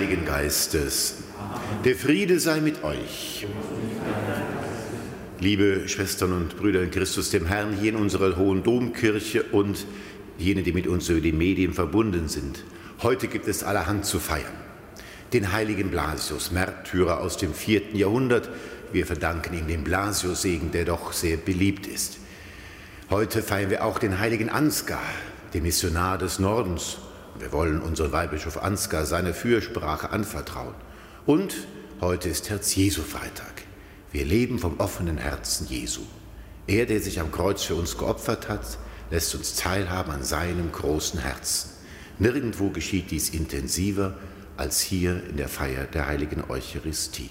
Heiligen Geistes. Der Friede sei mit euch. Liebe Schwestern und Brüder in Christus, dem Herrn, hier in unserer Hohen Domkirche und jene, die mit uns über die Medien verbunden sind. Heute gibt es allerhand zu feiern. Den heiligen Blasius, Märtyrer aus dem vierten Jahrhundert. Wir verdanken ihm den Blasius-Segen, der doch sehr beliebt ist. Heute feiern wir auch den heiligen Ansgar, den Missionar des Nordens. Wir wollen unseren Weihbischof Ansgar seine Fürsprache anvertrauen. Und heute ist Herz-Jesu-Freitag. Wir leben vom offenen Herzen Jesu. Er, der sich am Kreuz für uns geopfert hat, lässt uns teilhaben an seinem großen Herzen. Nirgendwo geschieht dies intensiver als hier in der Feier der heiligen Eucharistie.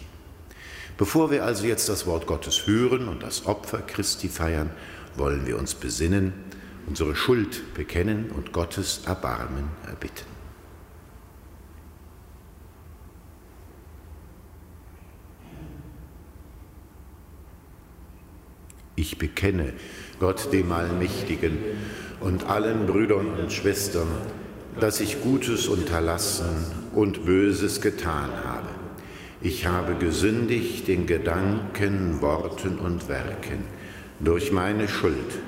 Bevor wir also jetzt das Wort Gottes hören und das Opfer Christi feiern, wollen wir uns besinnen, unsere Schuld bekennen und Gottes Erbarmen erbitten. Ich bekenne Gott dem Allmächtigen und allen Brüdern und Schwestern, dass ich Gutes unterlassen und Böses getan habe. Ich habe gesündigt in Gedanken, Worten und Werken durch meine Schuld,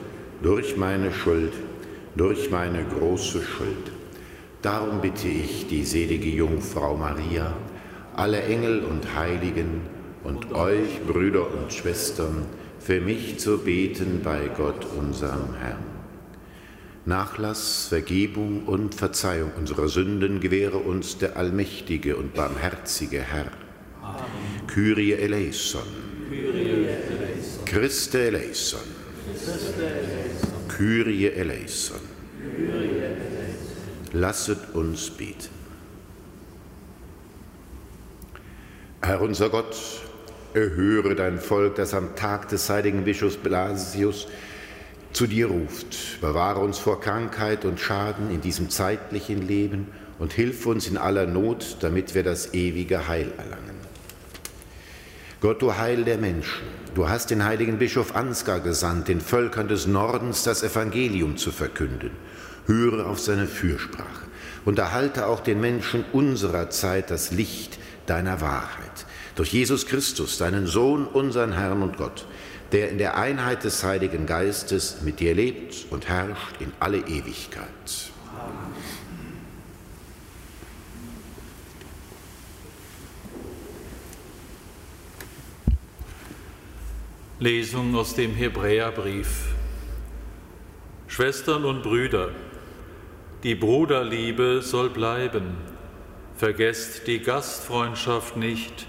durch meine Schuld, durch meine große Schuld. Darum bitte ich die selige Jungfrau Maria, alle Engel und Heiligen und euch, Brüder und Schwestern, für mich zu beten bei Gott, unserem Herrn. Nachlass, Vergebung und Verzeihung unserer Sünden gewähre uns der allmächtige und barmherzige Herr. Amen. Kyrie eleison. Kyrie eleison. Christe eleison. Christe eleison. Kyrie eleison. Lasset uns beten. Herr unser Gott, erhöre dein Volk, das am Tag des heiligen Bischofs Blasius zu dir ruft. Bewahre uns vor Krankheit und Schaden in diesem zeitlichen Leben und hilf uns in aller Not, damit wir das ewige Heil erlangen. Gott, du Heil der Menschen, du hast den heiligen Bischof Ansgar gesandt, den Völkern des Nordens das Evangelium zu verkünden. Höre auf seine Fürsprache und erhalte auch den Menschen unserer Zeit das Licht deiner Wahrheit durch Jesus Christus, deinen Sohn, unseren Herrn und Gott, der in der Einheit des Heiligen Geistes mit dir lebt und herrscht in alle Ewigkeit. Lesung aus dem Hebräerbrief. Schwestern und Brüder, die Bruderliebe soll bleiben. Vergesst die Gastfreundschaft nicht,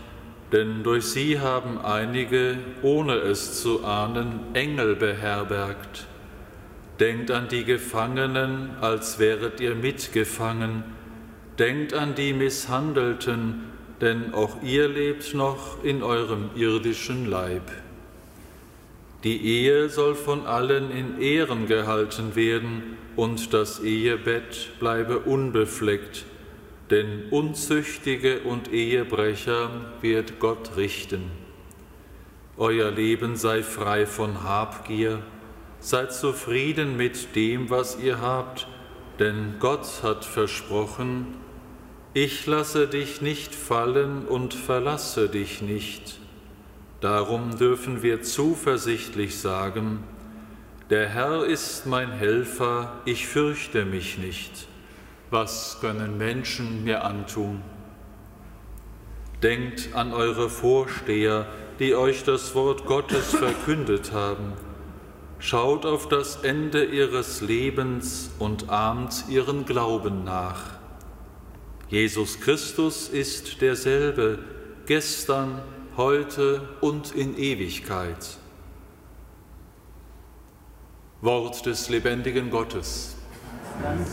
denn durch sie haben einige, ohne es zu ahnen, Engel beherbergt. Denkt an die Gefangenen, als wäret ihr mitgefangen. Denkt an die Misshandelten, denn auch ihr lebt noch in eurem irdischen Leib. Die Ehe soll von allen in Ehren gehalten werden und das Ehebett bleibe unbefleckt denn Unzüchtige und Ehebrecher wird Gott richten. Euer Leben sei frei von Habgier, seid zufrieden mit dem, was ihr habt, denn Gott hat versprochen, ich lasse dich nicht fallen und verlasse dich nicht. Darum dürfen wir zuversichtlich sagen, der Herr ist mein Helfer, ich fürchte mich nicht. Was können Menschen mir antun? Denkt an eure Vorsteher, die euch das Wort Gottes verkündet haben. Schaut auf das Ende ihres Lebens und ahmt ihren Glauben nach. Jesus Christus ist derselbe, gestern, heute und in Ewigkeit. Wort des lebendigen Gottes. Dank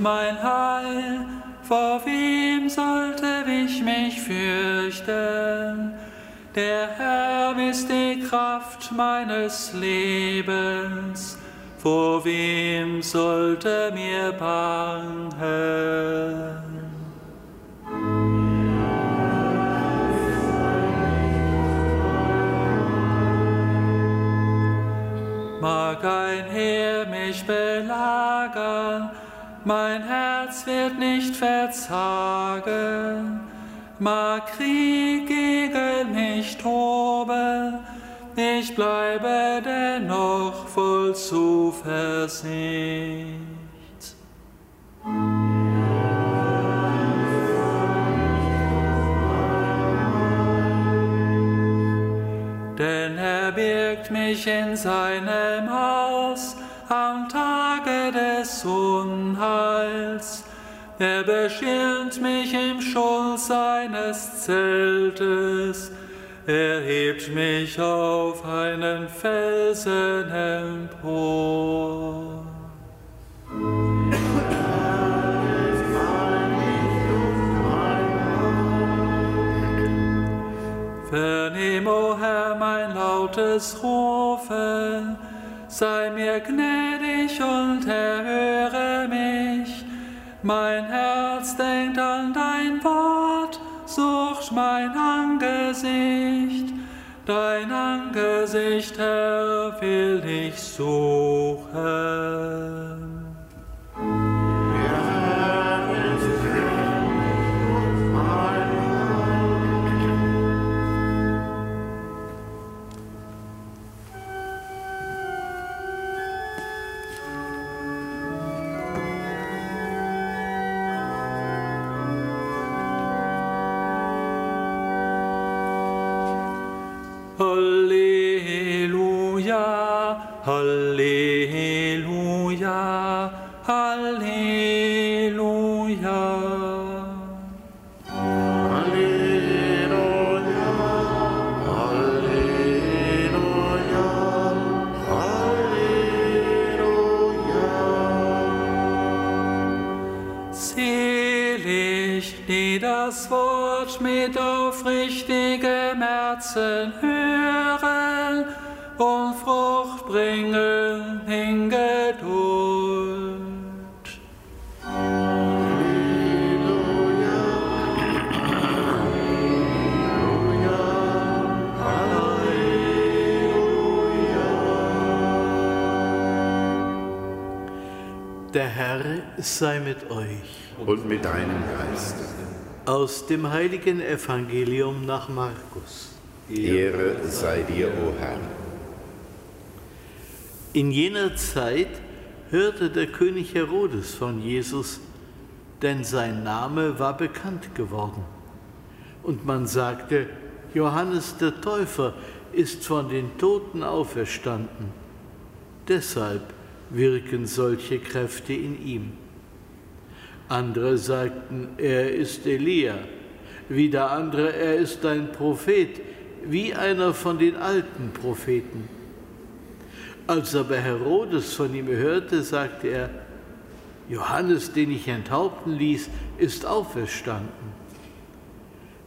Mein Heil, vor wem sollte ich mich fürchten? Der Herr ist die Kraft meines Lebens, vor wem sollte mir bangen? Mein Herz wird nicht verzagen. Mag Krieg gegen mich toben, ich bleibe dennoch voll Zuversicht. Denn er birgt mich in seinem Haus am Tage des Unheils. Er beschirmt mich im Schutz seines Zeltes. Er hebt mich auf einen Felsen empor. Vernehm, o Herr, mein lautes Rufen, sei mir gnädig und erhöre mich. Mein Herz denkt an dein Wort, sucht mein Angesicht. Dein Angesicht, Herr, will ich suchen. Selig, die das Wort mit aufrichtigem Herzen hören und Frucht bringen in Geduld. Sei mit euch. Und mit deinem Geist. Aus dem heiligen Evangelium nach Markus. Ehre sei dir, o Herr. In jener Zeit hörte der König Herodes von Jesus, denn sein Name war bekannt geworden. Und man sagte, Johannes der Täufer ist von den Toten auferstanden. Deshalb wirken solche Kräfte in ihm. Andere sagten, er ist Elia, wieder andere, er ist ein Prophet, wie einer von den alten Propheten. Als aber Herodes von ihm hörte, sagte er, Johannes, den ich enthaupten ließ, ist auferstanden.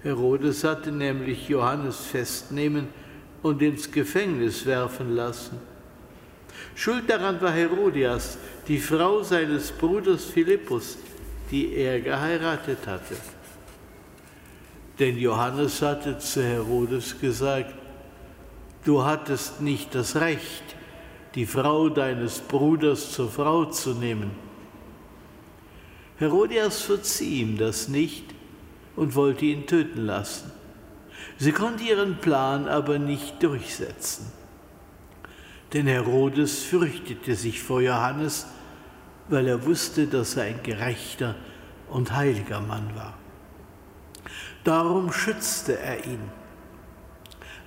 Herodes hatte nämlich Johannes festnehmen und ins Gefängnis werfen lassen. Schuld daran war Herodias, die Frau seines Bruders Philippus, die er geheiratet hatte. Denn Johannes hatte zu Herodes gesagt, du hattest nicht das Recht, die Frau deines Bruders zur Frau zu nehmen. Herodias verzieh ihm das nicht und wollte ihn töten lassen. Sie konnte ihren Plan aber nicht durchsetzen. Denn Herodes fürchtete sich vor Johannes, weil er wusste, dass er ein gerechter und heiliger Mann war. Darum schützte er ihn.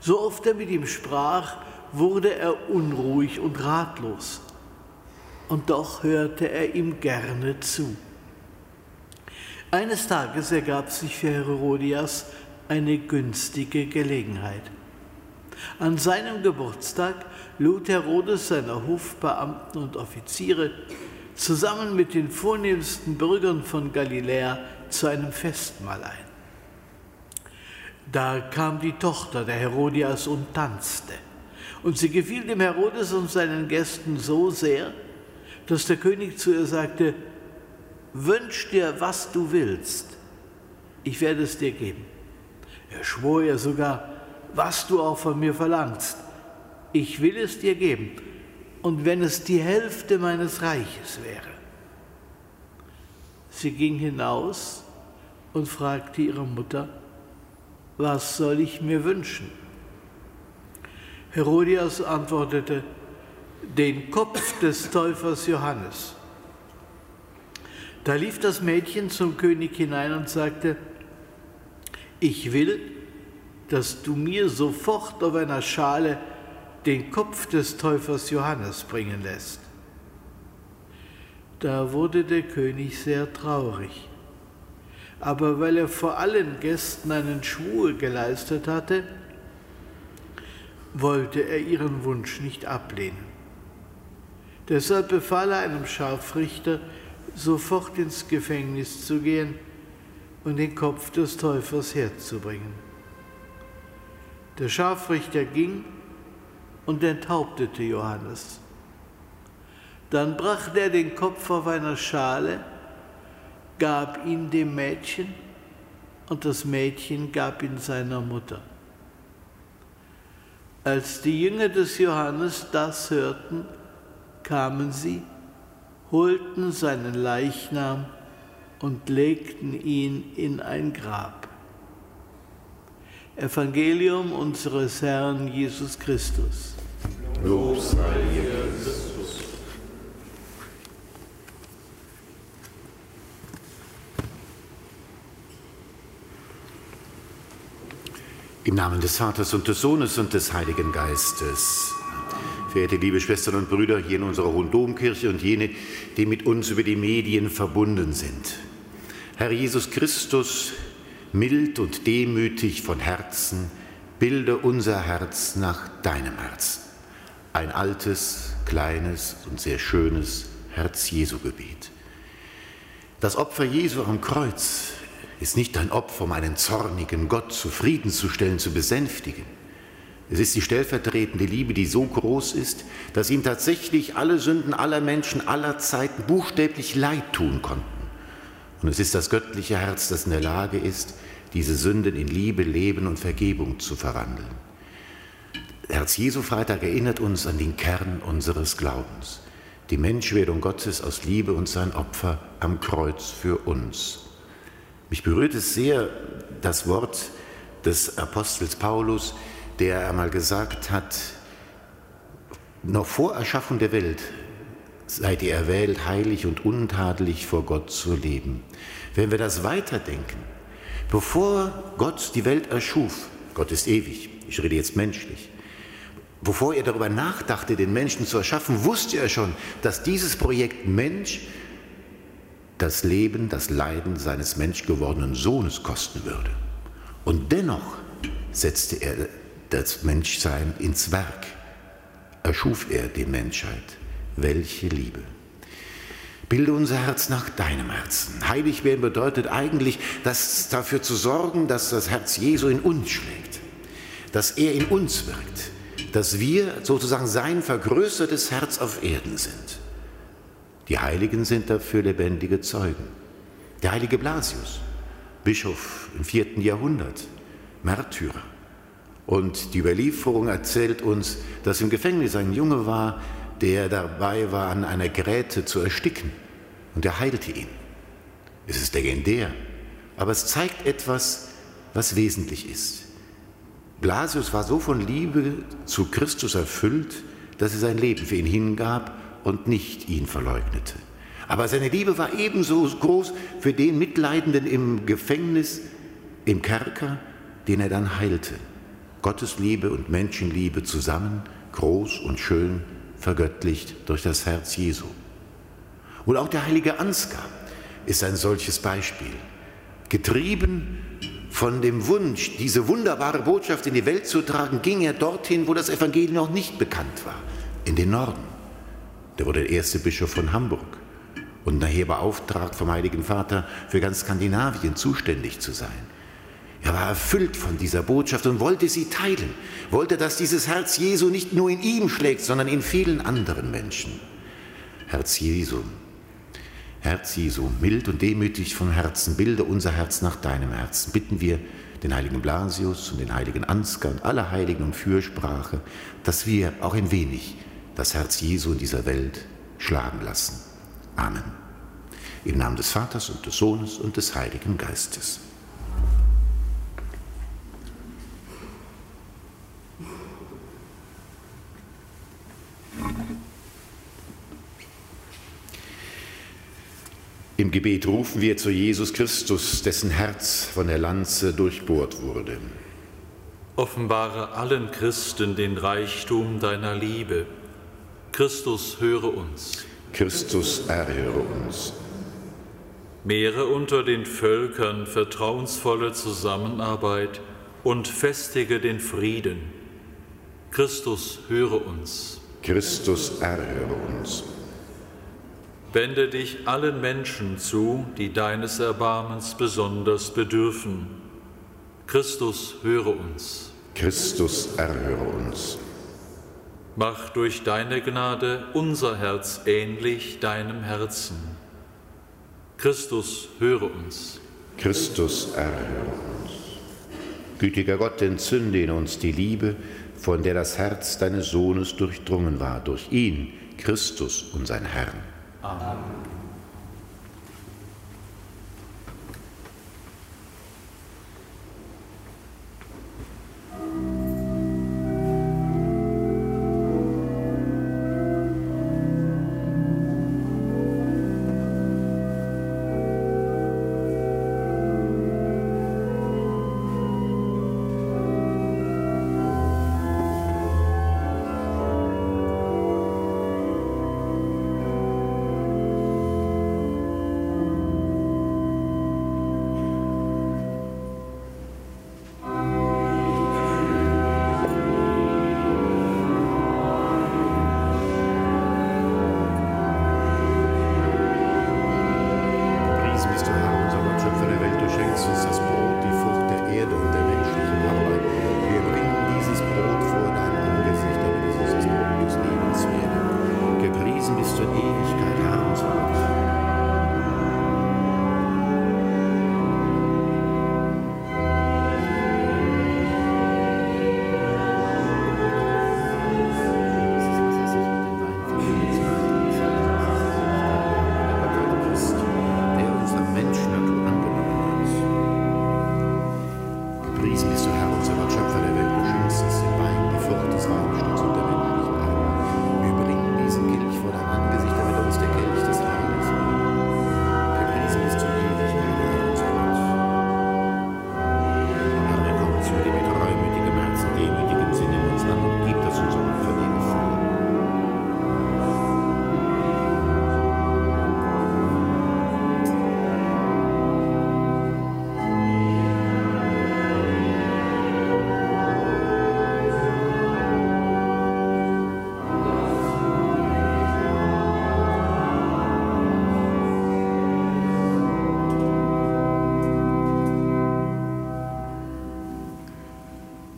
So oft er mit ihm sprach, wurde er unruhig und ratlos. Und doch hörte er ihm gerne zu. Eines Tages ergab sich für Herodias eine günstige Gelegenheit. An seinem Geburtstag lud Herodes seine Hofbeamten und Offiziere zusammen mit den vornehmsten Bürgern von Galiläa zu einem Festmahl ein. Da kam die Tochter der Herodias und tanzte. Und sie gefiel dem Herodes und seinen Gästen so sehr, dass der König zu ihr sagte, wünsch dir, was du willst, ich werde es dir geben. Er schwor ihr sogar, was du auch von mir verlangst, ich will es dir geben, und wenn es die Hälfte meines Reiches wäre. Sie ging hinaus und fragte ihre Mutter, was soll ich mir wünschen? Herodias antwortete, den Kopf des Täufers Johannes. Da lief das Mädchen zum König hinein und sagte, ich will, dass du mir sofort auf einer Schale den Kopf des Täufers Johannes bringen lässt. Da wurde der König sehr traurig. Aber weil er vor allen Gästen einen Schwur geleistet hatte, wollte er ihren Wunsch nicht ablehnen. Deshalb befahl er einem Scharfrichter, sofort ins Gefängnis zu gehen und den Kopf des Täufers herzubringen. Der Scharfrichter ging und enthauptete Johannes. Dann brachte er den Kopf auf einer Schale, gab ihn dem Mädchen und das Mädchen gab ihn seiner Mutter. Als die Jünger des Johannes das hörten, kamen sie, holten seinen Leichnam und legten ihn in ein Grab. Evangelium unseres Herrn Jesus Christus. Lob sei Jesus. Im Namen des Vaters und des Sohnes und des Heiligen Geistes. Verehrte liebe Schwestern und Brüder hier in unserer Hohen Domkirche und jene, die mit uns über die Medien verbunden sind. Herr Jesus Christus, mild und demütig von Herzen, bilde unser Herz nach deinem Herzen. Ein altes, kleines und sehr schönes Herz-Jesu-Gebet. Das Opfer Jesu am Kreuz ist nicht ein Opfer, um einen zornigen Gott zufriedenzustellen, zu besänftigen. Es ist die stellvertretende Liebe, die so groß ist, dass ihm tatsächlich alle Sünden aller Menschen aller Zeiten buchstäblich leid tun konnten. Und es ist das göttliche Herz, das in der Lage ist, diese Sünden in Liebe, Leben und Vergebung zu verwandeln. Herz Jesu Freitag erinnert uns an den Kern unseres Glaubens, die Menschwerdung Gottes aus Liebe und sein Opfer am Kreuz für uns. Mich berührt es sehr das Wort des Apostels Paulus, der einmal gesagt hat, noch vor Erschaffung der Welt seid ihr erwählt, heilig und untadelig vor Gott zu leben. Wenn wir das weiterdenken, bevor Gott die Welt erschuf, Gott ist ewig, ich rede jetzt menschlich, bevor er darüber nachdachte, den Menschen zu erschaffen, wusste er schon, dass dieses Projekt Mensch das Leben, das Leiden seines menschgewordenen Sohnes kosten würde. Und dennoch setzte er das Menschsein ins Werk, erschuf er die Menschheit. Welche Liebe! Bilde unser Herz nach deinem Herzen. Heilig werden bedeutet eigentlich, dass dafür zu sorgen, dass das Herz Jesu in uns schlägt, dass er in uns wirkt, dass wir sozusagen sein vergrößertes Herz auf Erden sind. Die Heiligen sind dafür lebendige Zeugen. Der heilige Blasius, Bischof im vierten Jahrhundert, Märtyrer. Und die Überlieferung erzählt uns, dass im Gefängnis ein Junge war, der dabei war, an einer Gräte zu ersticken. Und er heilte ihn. Es ist legendär, aber es zeigt etwas, was wesentlich ist. Blasius war so von Liebe zu Christus erfüllt, dass er sein Leben für ihn hingab und nicht ihn verleugnete. Aber seine Liebe war ebenso groß für den Mitleidenden im Gefängnis, im Kerker, den er dann heilte. Gottes Liebe und Menschenliebe zusammen, groß und schön, vergöttlicht durch das Herz Jesu. Und auch der heilige Ansgar ist ein solches Beispiel. Getrieben von dem Wunsch, diese wunderbare Botschaft in die Welt zu tragen, ging er dorthin, wo das Evangelium noch nicht bekannt war, in den Norden. Der wurde der erste Bischof von Hamburg und nachher beauftragt vom Heiligen Vater für ganz Skandinavien zuständig zu sein. Er war erfüllt von dieser Botschaft und wollte sie teilen, wollte, dass dieses Herz Jesu nicht nur in ihm schlägt, sondern in vielen anderen Menschen. Herz Jesu, Herz Jesu, mild und demütig vom Herzen, bilde unser Herz nach deinem Herzen. Bitten wir den heiligen Blasius und den heiligen Ansgar und alle Heiligen um Fürsprache, dass wir auch ein wenig das Herz Jesu in dieser Welt schlagen lassen. Amen. Im Namen des Vaters und des Sohnes und des Heiligen Geistes. Im Gebet rufen wir zu Jesus Christus, dessen Herz von der Lanze durchbohrt wurde. Offenbare allen Christen den Reichtum deiner Liebe. Christus, höre uns. Christus, erhöre uns. Mehre unter den Völkern vertrauensvolle Zusammenarbeit und festige den Frieden. Christus, höre uns. Christus, erhöre uns. Wende dich allen Menschen zu, die deines Erbarmens besonders bedürfen. Christus, höre uns. Christus, erhöre uns. Mach durch deine Gnade unser Herz ähnlich deinem Herzen. Christus, höre uns. Christus, erhöre uns. Gütiger Gott, entzünde in uns die Liebe, von der das Herz deines Sohnes durchdrungen war, durch ihn, Christus, unseren Herrn. Amen.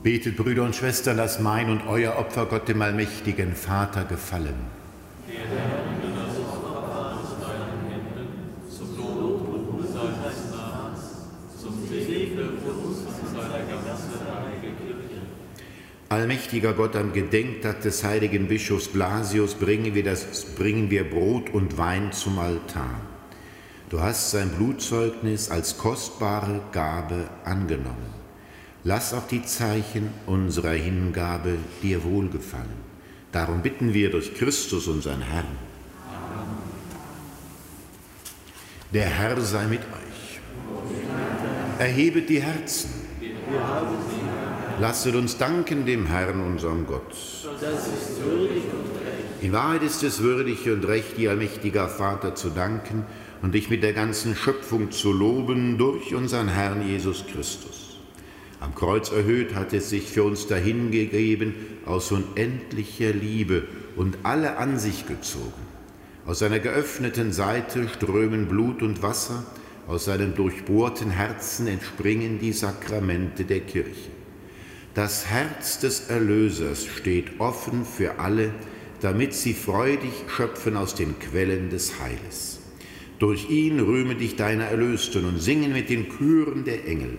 Betet, Brüder und Schwestern, dass mein und euer Opfer Gott dem allmächtigen Vater gefallen. Allmächtiger Gott, am Gedenktag des heiligen Bischofs Blasius bringen wir, das, bringen wir Brot und Wein zum Altar. Du hast sein Blutzeugnis als kostbare Gabe angenommen. Lass auch die Zeichen unserer Hingabe dir wohlgefallen. Darum bitten wir durch Christus, unseren Herrn. Der Herr sei mit euch. Erhebet die Herzen. Lasset uns danken dem Herrn, unserem Gott. In Wahrheit ist es würdig und recht, dir allmächtiger Vater zu danken und dich mit der ganzen Schöpfung zu loben durch unseren Herrn Jesus Christus Am Kreuz erhöht hat es sich für uns dahingegeben aus unendlicher Liebe und alle an sich gezogen. Aus seiner geöffneten Seite strömen Blut und Wasser, aus seinem durchbohrten Herzen entspringen die Sakramente der Kirche. Das Herz des Erlösers steht offen für alle, damit sie freudig schöpfen aus den Quellen des Heiles. Durch ihn rühme dich deiner Erlösten und singen mit den Chören der Engel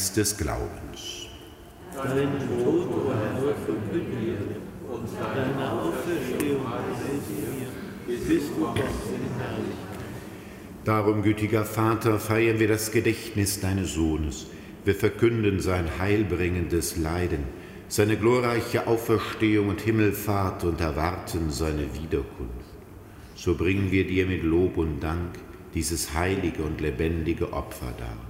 Geheimnis des Glaubens. Deinen Tod, o Herr, verkündigen und deine Auferstehung wir, bis du kommst in Herrlichkeit. Darum, gütiger Vater, feiern wir das Gedächtnis deines Sohnes. Wir verkünden sein heilbringendes Leiden, seine glorreiche Auferstehung und Himmelfahrt und erwarten seine Wiederkunft. So bringen wir dir mit Lob und Dank dieses heilige und lebendige Opfer dar.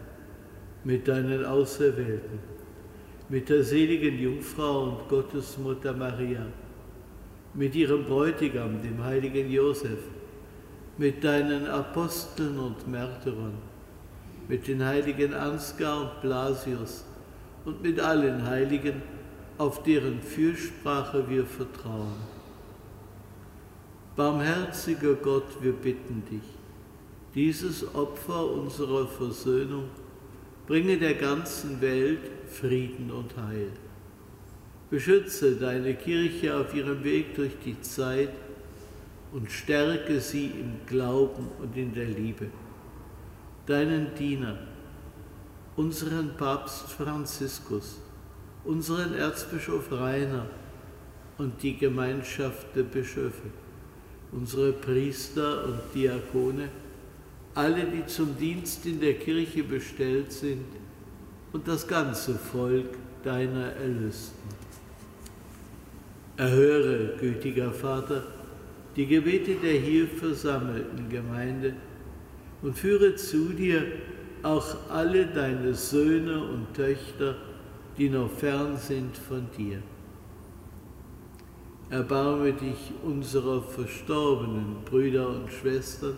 mit deinen Auserwählten, mit der seligen Jungfrau und Gottesmutter Maria, mit ihrem Bräutigam, dem heiligen Josef, mit deinen Aposteln und Märtyrern, mit den heiligen Ansgar und Blasius und mit allen Heiligen, auf deren Fürsprache wir vertrauen. Barmherziger Gott, wir bitten dich, dieses Opfer unserer Versöhnung bringe der ganzen Welt Frieden und Heil. Beschütze deine Kirche auf ihrem Weg durch die Zeit und stärke sie im Glauben und in der Liebe. Deinen Diener, unseren Papst Franziskus, unseren Erzbischof Rainer und die Gemeinschaft der Bischöfe, unsere Priester und Diakone, alle, die zum Dienst in der Kirche bestellt sind und das ganze Volk deiner Erlösten. Erhöre, gütiger Vater, die Gebete der hier versammelten Gemeinde und führe zu dir auch alle deine Söhne und Töchter, die noch fern sind von dir. Erbarme dich unserer verstorbenen Brüder und Schwestern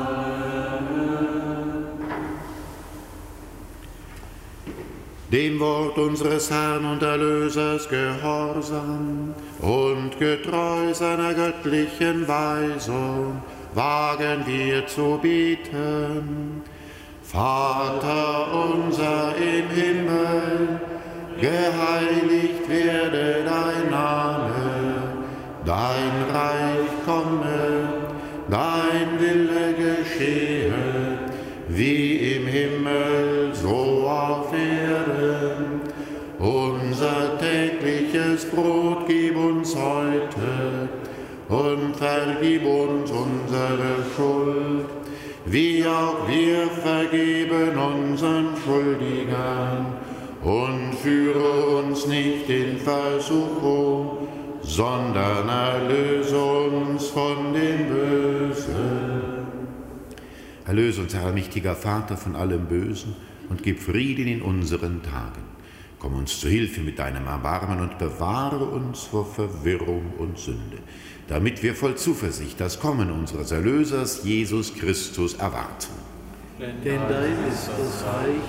Dem Wort unseres Herrn und Erlösers gehorsam und getreu seiner göttlichen Weisung wagen wir zu bieten. Vater unser im Himmel, geheiligt werde dein Name, dein Reich komme, dein Wille geschehe, Brot gib uns heute und vergib uns unsere Schuld, wie auch wir vergeben unseren Schuldigern und führe uns nicht in Versuchung, sondern erlöse uns von dem Bösen. Erlöse uns, Herr, mächtiger Vater, von allem Bösen und gib Frieden in unseren Tagen. Komm uns zu Hilfe mit deinem Erbarmen und bewahre uns vor Verwirrung und Sünde, damit wir voll Zuversicht das Kommen unseres Erlösers Jesus Christus erwarten. Denn dein ist das Reich,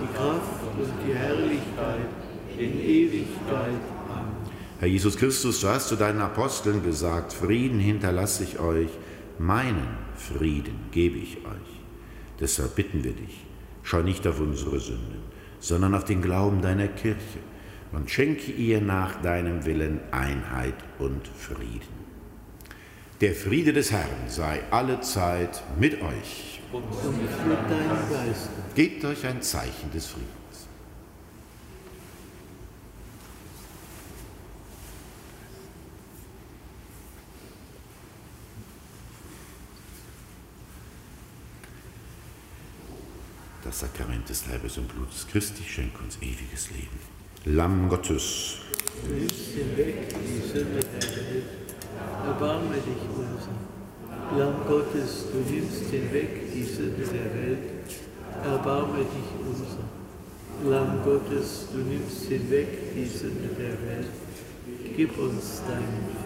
die Kraft und die Herrlichkeit in Ewigkeit. Amen. Herr Jesus Christus, du hast zu deinen Aposteln gesagt, Frieden hinterlasse ich euch, meinen Frieden gebe ich euch. Deshalb bitten wir dich, schau nicht auf unsere Sünden, sondern auf den Glauben deiner Kirche und schenke ihr nach deinem Willen Einheit und Frieden. Der Friede des Herrn sei alle Zeit mit euch. Und mit deinem Geist. Gebt euch ein Zeichen des Friedens. Das Sakrament des Leibes und Blutes Christi schenkt uns ewiges Leben. Lamm Gottes. Hinweg die Sünde der Welt. Erbarme dich unser. Lamm Gottes, du nimmst hinweg die Sünde der Welt. Erbarme dich unser. Lamm Gottes, du nimmst hinweg die Sünde der Welt. Gib uns deinen.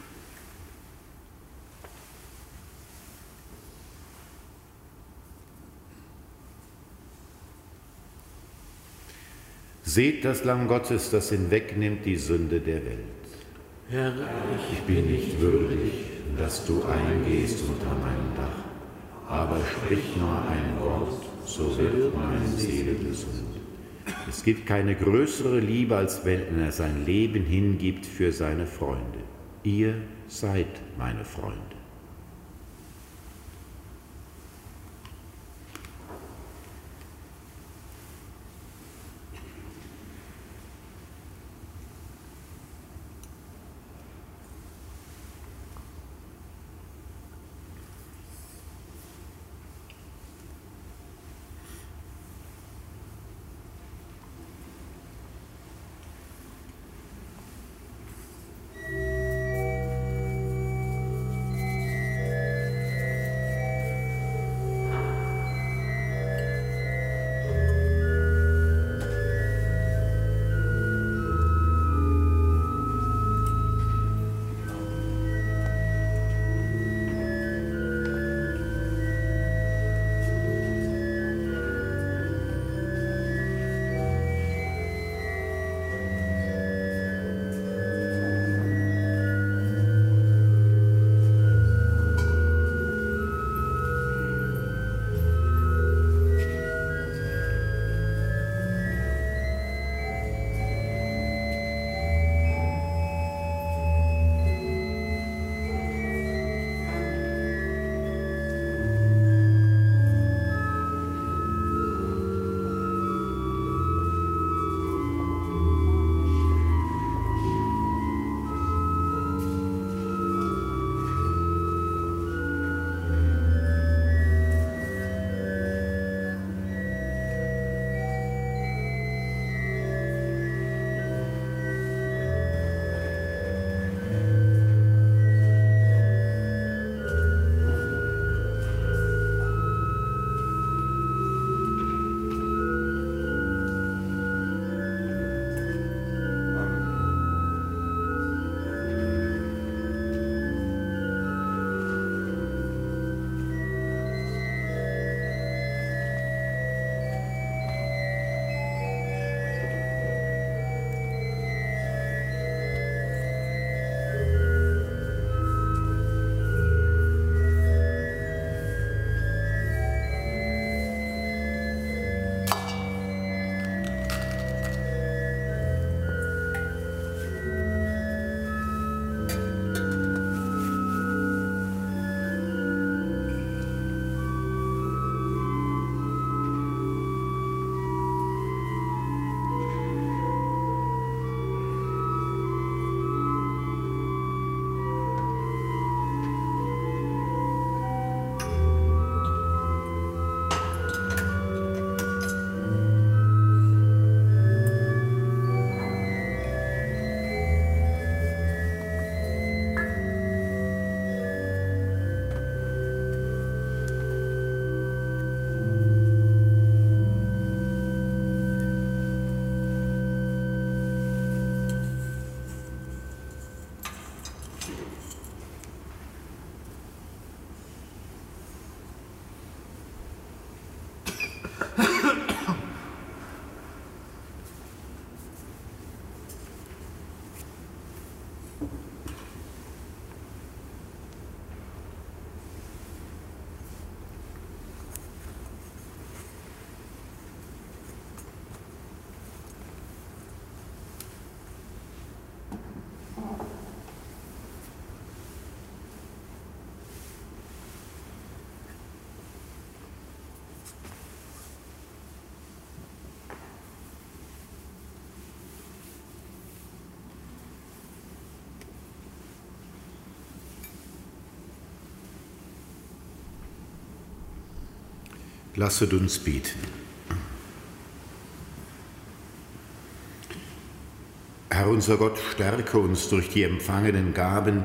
Seht das Lamm Gottes, das hinwegnimmt die Sünde der Welt. Herr, ich bin nicht würdig, dass du eingehst unter mein Dach, aber sprich nur ein Wort, so wird meine Seele gesund. Es gibt keine größere Liebe, als wenn er sein Leben hingibt für seine Freunde. Ihr seid meine Freunde. Lasset uns beten. Herr unser Gott, stärke uns durch die empfangenen Gaben,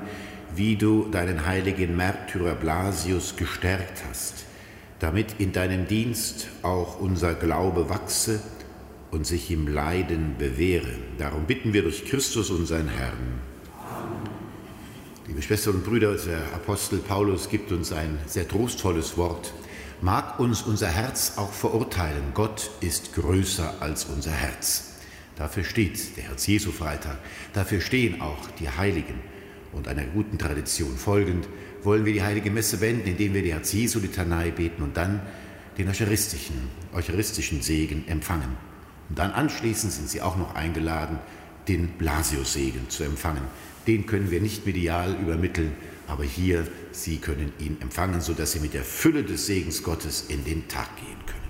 wie du deinen heiligen Märtyrer Blasius gestärkt hast, damit in deinem Dienst auch unser Glaube wachse und sich im Leiden bewähre. Darum bitten wir durch Christus, unseren Herrn. Liebe Schwestern und Brüder, der Apostel Paulus gibt uns ein sehr trostvolles Wort mag uns unser Herz auch verurteilen. Gott ist größer als unser Herz. Dafür steht der Herz-Jesu-Freitag. Dafür stehen auch die Heiligen. Und einer guten Tradition folgend wollen wir die Heilige Messe wenden, indem wir die Herz-Jesu-Litanei beten und dann den eucharistischen, eucharistischen Segen empfangen. Und dann anschließend sind Sie auch noch eingeladen, den Blasius-Segen zu empfangen. Den können wir nicht medial übermitteln, aber hier, Sie können ihn empfangen, sodass Sie mit der Fülle des Segens Gottes in den Tag gehen können.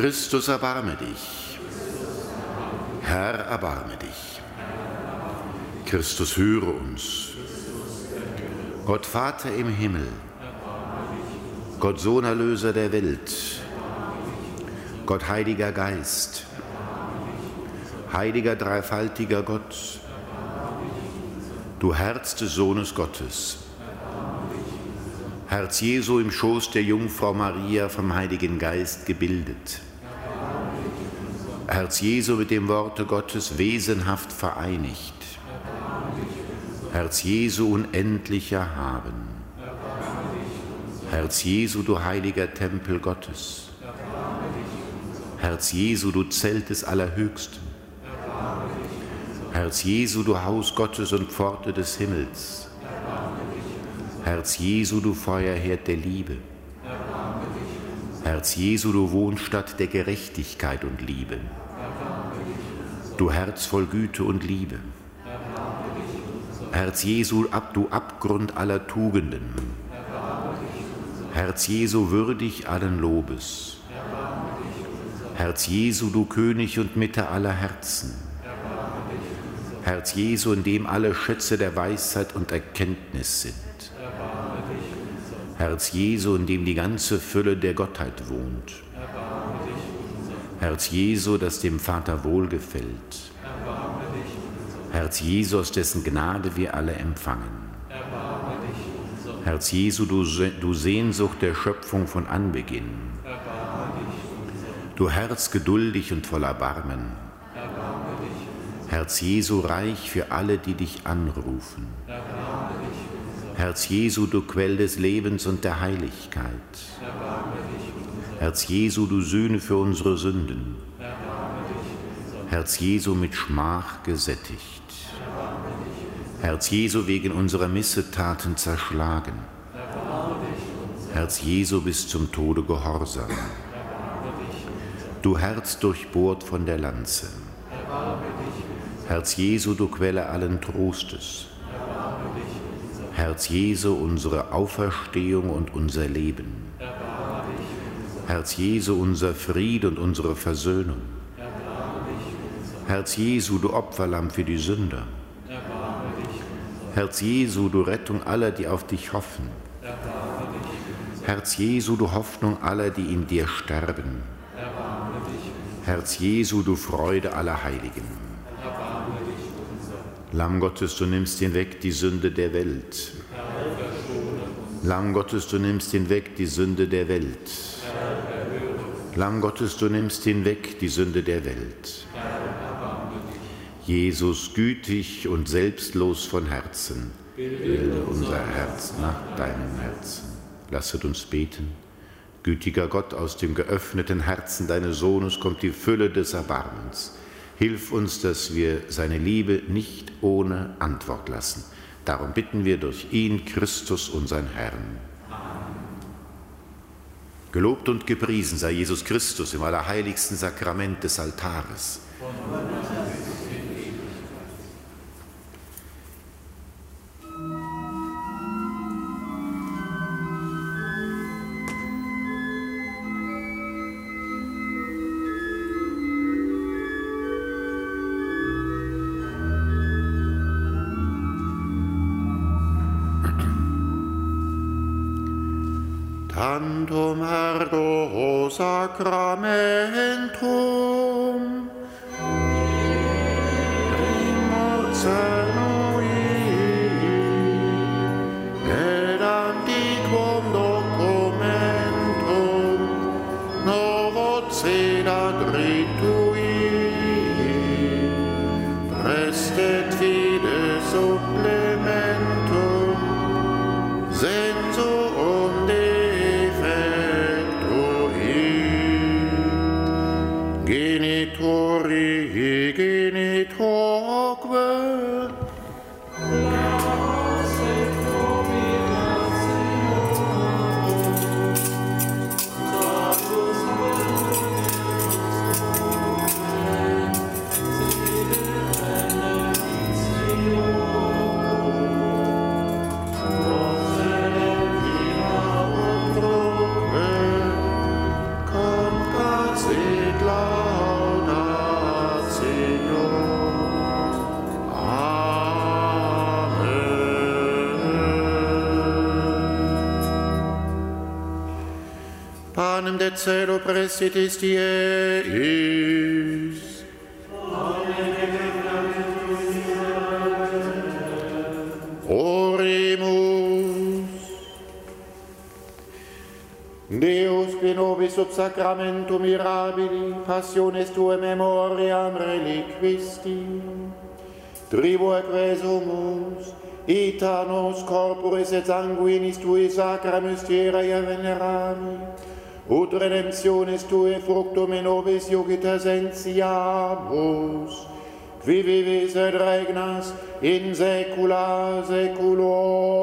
Christus, erbarme dich. Herr, erbarme dich. Christus, höre uns. Gott Vater im Himmel, Gott Sohn Erlöser der Welt, Gott Heiliger Geist, Heiliger dreifaltiger Gott, du Herz des Sohnes Gottes, Herz Jesu im Schoß der Jungfrau Maria vom Heiligen Geist gebildet. Herz Jesu mit dem Worte Gottes wesenhaft vereinigt. Herz Jesu unendlicher Haben. Herz Jesu, du heiliger Tempel Gottes. Herz Jesu, du Zelt des Allerhöchsten. Herz Jesu, du Haus Gottes und Pforte des Himmels. Herz Jesu, du Feuerherd der Liebe. Herz Jesu, du Wohnstatt der Gerechtigkeit und Liebe. Du Herz voll Güte und Liebe. Herz Jesu, ab, du Abgrund aller Tugenden. Herz Jesu, würdig allen Lobes. Herz Jesu, du König und Mitte aller Herzen. Herz Jesu, in dem alle Schätze der Weisheit und Erkenntnis sind. Herz Jesu, in dem die ganze Fülle der Gottheit wohnt. Herz Jesu, das dem Vater wohlgefällt. Herz Jesu, aus dessen Gnade wir alle empfangen. Herz Jesu, du, Sehnsucht der Schöpfung von Anbeginn. Du Herz geduldig und voller Barmen. Herz Jesu reich für alle, die dich anrufen. Herz Jesu, du Quell des Lebens und der Heiligkeit. Herz Jesu, du Sühne für unsere Sünden. Herz Jesu mit Schmach gesättigt. Herz Jesu wegen unserer Missetaten zerschlagen. Herz Jesu bis zum Tode gehorsam. Du Herz durchbohrt von der Lanze. Herz Jesu, du Quelle allen Trostes. Herz Jesu, unsere Auferstehung und unser Leben. Herz Jesu, unser Fried und unsere Versöhnung. Herz Jesu, du Opferlamm für die Sünder. Herz Jesu, du Rettung aller, die auf dich hoffen. Herz Jesu, du Hoffnung aller, die in dir sterben. Herz Jesu, du Freude aller Heiligen. Lamm Gottes, du nimmst hinweg die Sünde der Welt. Lamm Gottes, du nimmst hinweg die Sünde der Welt. Lamm Gottes, du nimmst hinweg die Sünde der Welt. Jesus, gütig und selbstlos von Herzen, bilde unser Herz nach deinem Herzen. Lasset uns beten. Gütiger Gott, aus dem geöffneten Herzen deines Sohnes kommt die Fülle des Erbarmens. Hilf uns, dass wir seine Liebe nicht ohne Antwort lassen. Darum bitten wir durch ihn, Christus, unseren Herrn. Gelobt und gepriesen sei Jesus Christus im allerheiligsten Sakrament des Altares. hands. Oh. de celo presitis tie is. Orimus. Deus qui nobis sub sacramentum mirabili passiones tue memoriam reliquisti, tribu et resumus, ita nos corporis et sanguinis tui sacra mysteria venerami, ut redemptionis tue fructum in nobis iugiter sentiamus, qui vivis et regnas in saecula saeculorum.